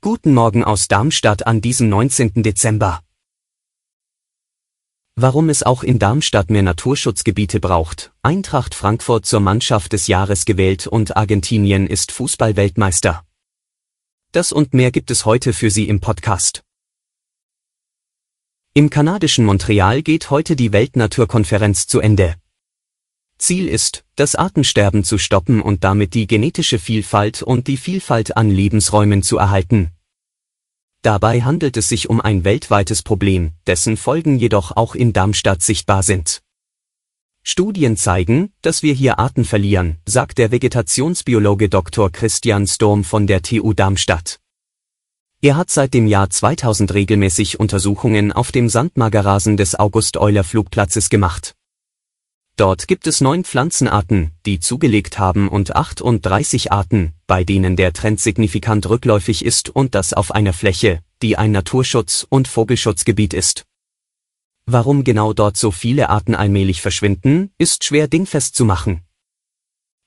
Guten Morgen aus Darmstadt an diesem 19. Dezember. Warum es auch in Darmstadt mehr Naturschutzgebiete braucht, Eintracht Frankfurt zur Mannschaft des Jahres gewählt und Argentinien ist Fußballweltmeister. Das und mehr gibt es heute für Sie im Podcast. Im kanadischen Montreal geht heute die Weltnaturkonferenz zu Ende. Ziel ist, das Artensterben zu stoppen und damit die genetische Vielfalt und die Vielfalt an Lebensräumen zu erhalten. Dabei handelt es sich um ein weltweites Problem, dessen Folgen jedoch auch in Darmstadt sichtbar sind. Studien zeigen, dass wir hier Arten verlieren, sagt der Vegetationsbiologe Dr. Christian Storm von der TU Darmstadt. Er hat seit dem Jahr 2000 regelmäßig Untersuchungen auf dem Sandmagerrasen des August-Euler-Flugplatzes gemacht. Dort gibt es neun Pflanzenarten, die zugelegt haben und 38 Arten, bei denen der Trend signifikant rückläufig ist und das auf einer Fläche, die ein Naturschutz- und Vogelschutzgebiet ist. Warum genau dort so viele Arten allmählich verschwinden, ist schwer dingfest zu machen.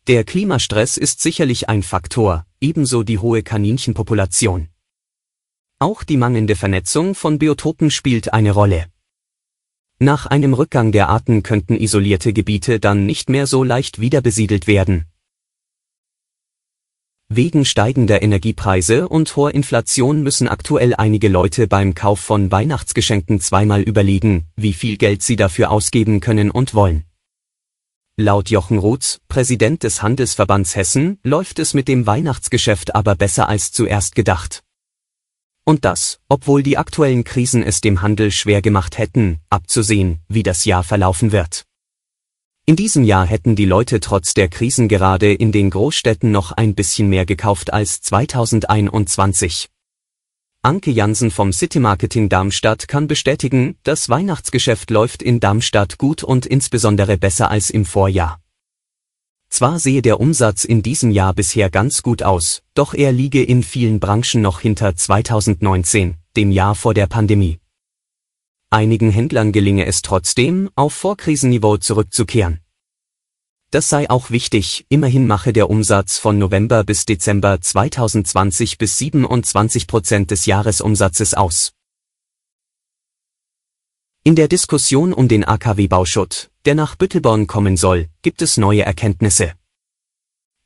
Der Klimastress ist sicherlich ein Faktor, ebenso die hohe Kaninchenpopulation. Auch die mangelnde Vernetzung von Biotopen spielt eine Rolle. Nach einem Rückgang der Arten könnten isolierte Gebiete dann nicht mehr so leicht wiederbesiedelt werden. Wegen steigender Energiepreise und hoher Inflation müssen aktuell einige Leute beim Kauf von Weihnachtsgeschenken zweimal überlegen, wie viel Geld sie dafür ausgeben können und wollen. Laut Jochen Rutz, Präsident des Handelsverbands Hessen, läuft es mit dem Weihnachtsgeschäft aber besser als zuerst gedacht. Und das, obwohl die aktuellen Krisen es dem Handel schwer gemacht hätten, abzusehen, wie das Jahr verlaufen wird. In diesem Jahr hätten die Leute trotz der Krisen gerade in den Großstädten noch ein bisschen mehr gekauft als 2021. Anke Jansen vom City Marketing Darmstadt kann bestätigen, das Weihnachtsgeschäft läuft in Darmstadt gut und insbesondere besser als im Vorjahr. Zwar sehe der Umsatz in diesem Jahr bisher ganz gut aus, doch er liege in vielen Branchen noch hinter 2019, dem Jahr vor der Pandemie. Einigen Händlern gelinge es trotzdem, auf Vorkrisenniveau zurückzukehren. Das sei auch wichtig, immerhin mache der Umsatz von November bis Dezember 2020 bis 27 Prozent des Jahresumsatzes aus. In der Diskussion um den AKW-Bauschutt, der nach Büttelborn kommen soll, gibt es neue Erkenntnisse.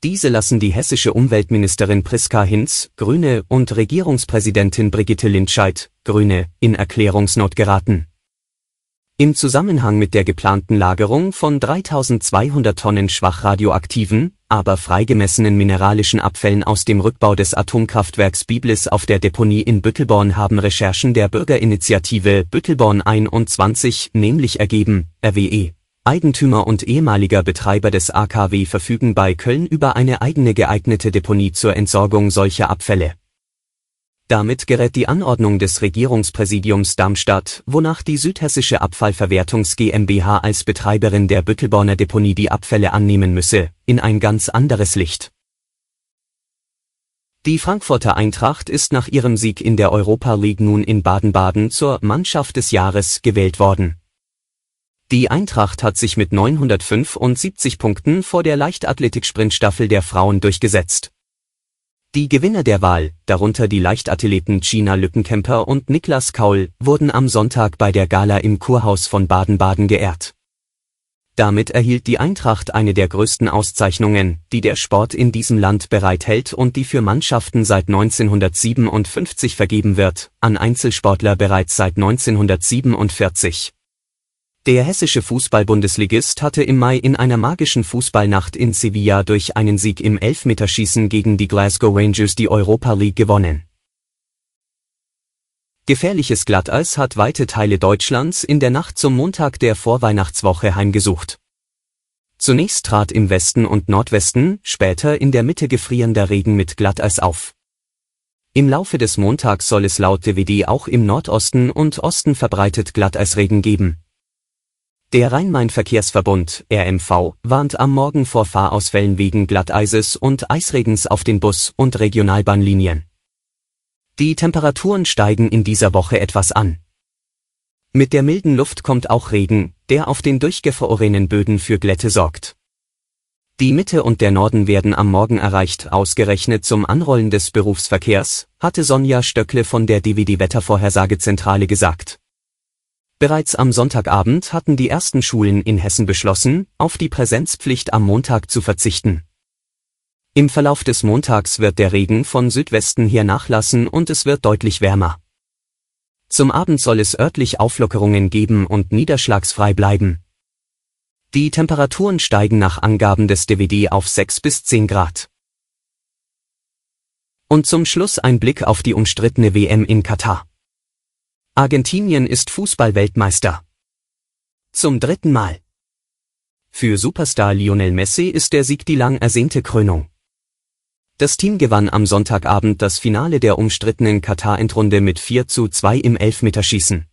Diese lassen die hessische Umweltministerin Priska Hinz, Grüne, und Regierungspräsidentin Brigitte Lindscheid, Grüne, in Erklärungsnot geraten. Im Zusammenhang mit der geplanten Lagerung von 3200 Tonnen schwach radioaktiven, aber freigemessenen mineralischen Abfällen aus dem Rückbau des Atomkraftwerks Biblis auf der Deponie in Büttelborn haben Recherchen der Bürgerinitiative Büttelborn 21 nämlich ergeben, RWE. Eigentümer und ehemaliger Betreiber des AKW verfügen bei Köln über eine eigene geeignete Deponie zur Entsorgung solcher Abfälle. Damit gerät die Anordnung des Regierungspräsidiums Darmstadt, wonach die Südhessische Abfallverwertungs GmbH als Betreiberin der Büttelborner Deponie die Abfälle annehmen müsse, in ein ganz anderes Licht. Die Frankfurter Eintracht ist nach ihrem Sieg in der Europa League nun in Baden-Baden zur Mannschaft des Jahres gewählt worden. Die Eintracht hat sich mit 975 Punkten vor der Leichtathletik-Sprintstaffel der Frauen durchgesetzt. Die Gewinner der Wahl, darunter die Leichtathleten Gina Lückenkämper und Niklas Kaul, wurden am Sonntag bei der Gala im Kurhaus von Baden-Baden geehrt. Damit erhielt die Eintracht eine der größten Auszeichnungen, die der Sport in diesem Land bereithält und die für Mannschaften seit 1957 vergeben wird, an Einzelsportler bereits seit 1947. Der hessische Fußball-Bundesligist hatte im Mai in einer magischen Fußballnacht in Sevilla durch einen Sieg im Elfmeterschießen gegen die Glasgow Rangers die Europa League gewonnen. Gefährliches Glatteis hat weite Teile Deutschlands in der Nacht zum Montag der Vorweihnachtswoche heimgesucht. Zunächst trat im Westen und Nordwesten, später in der Mitte gefrierender Regen mit Glatteis auf Im Laufe des Montags soll es laut DWD auch im Nordosten und Osten verbreitet Glatteisregen geben. Der Rhein-Main-Verkehrsverbund RMV warnt am Morgen vor Fahrausfällen wegen Glatteises und Eisregens auf den Bus- und Regionalbahnlinien. Die Temperaturen steigen in dieser Woche etwas an. Mit der milden Luft kommt auch Regen, der auf den durchgefrorenen Böden für Glätte sorgt. Die Mitte und der Norden werden am Morgen erreicht, ausgerechnet zum Anrollen des Berufsverkehrs, hatte Sonja Stöckle von der DWD Wettervorhersagezentrale gesagt. Bereits am Sonntagabend hatten die ersten Schulen in Hessen beschlossen, auf die Präsenzpflicht am Montag zu verzichten. Im Verlauf des Montags wird der Regen von Südwesten her nachlassen und es wird deutlich wärmer. Zum Abend soll es örtlich Auflockerungen geben und niederschlagsfrei bleiben. Die Temperaturen steigen nach Angaben des DWD auf 6 bis 10 Grad. Und zum Schluss ein Blick auf die umstrittene WM in Katar. Argentinien ist Fußballweltmeister. Zum dritten Mal. Für Superstar Lionel Messi ist der Sieg die lang ersehnte Krönung. Das Team gewann am Sonntagabend das Finale der umstrittenen Katar-Endrunde mit 4 zu 2 im Elfmeterschießen.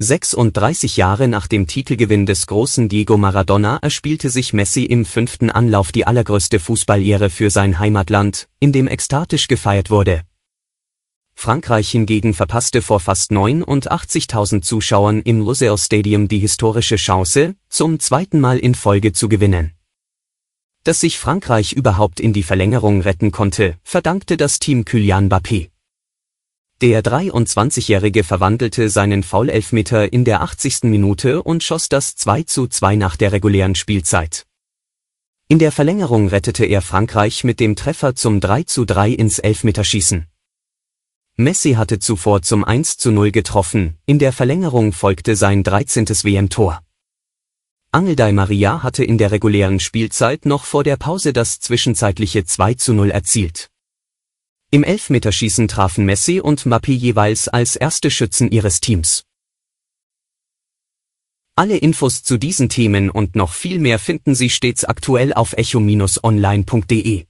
36 Jahre nach dem Titelgewinn des großen Diego Maradona erspielte sich Messi im fünften Anlauf die allergrößte Fußballehre für sein Heimatland, in dem ekstatisch gefeiert wurde. Frankreich hingegen verpasste vor fast 89.000 Zuschauern im Lusail Stadium die historische Chance, zum zweiten Mal in Folge zu gewinnen. Dass sich Frankreich überhaupt in die Verlängerung retten konnte, verdankte das Team Kylian Mbappé. Der 23-Jährige verwandelte seinen Foulelfmeter in der 80. Minute und schoss das 2 zu 2 nach der regulären Spielzeit. In der Verlängerung rettete er Frankreich mit dem Treffer zum 3 zu 3 ins Elfmeterschießen. Messi hatte zuvor zum 1 zu 0 getroffen, in der Verlängerung folgte sein 13. WM-Tor. Angel Di Maria hatte in der regulären Spielzeit noch vor der Pause das zwischenzeitliche 2 zu 0 erzielt. Im Elfmeterschießen trafen Messi und Mbappé jeweils als erste Schützen ihres Teams. Alle Infos zu diesen Themen und noch viel mehr finden Sie stets aktuell auf echo-online.de.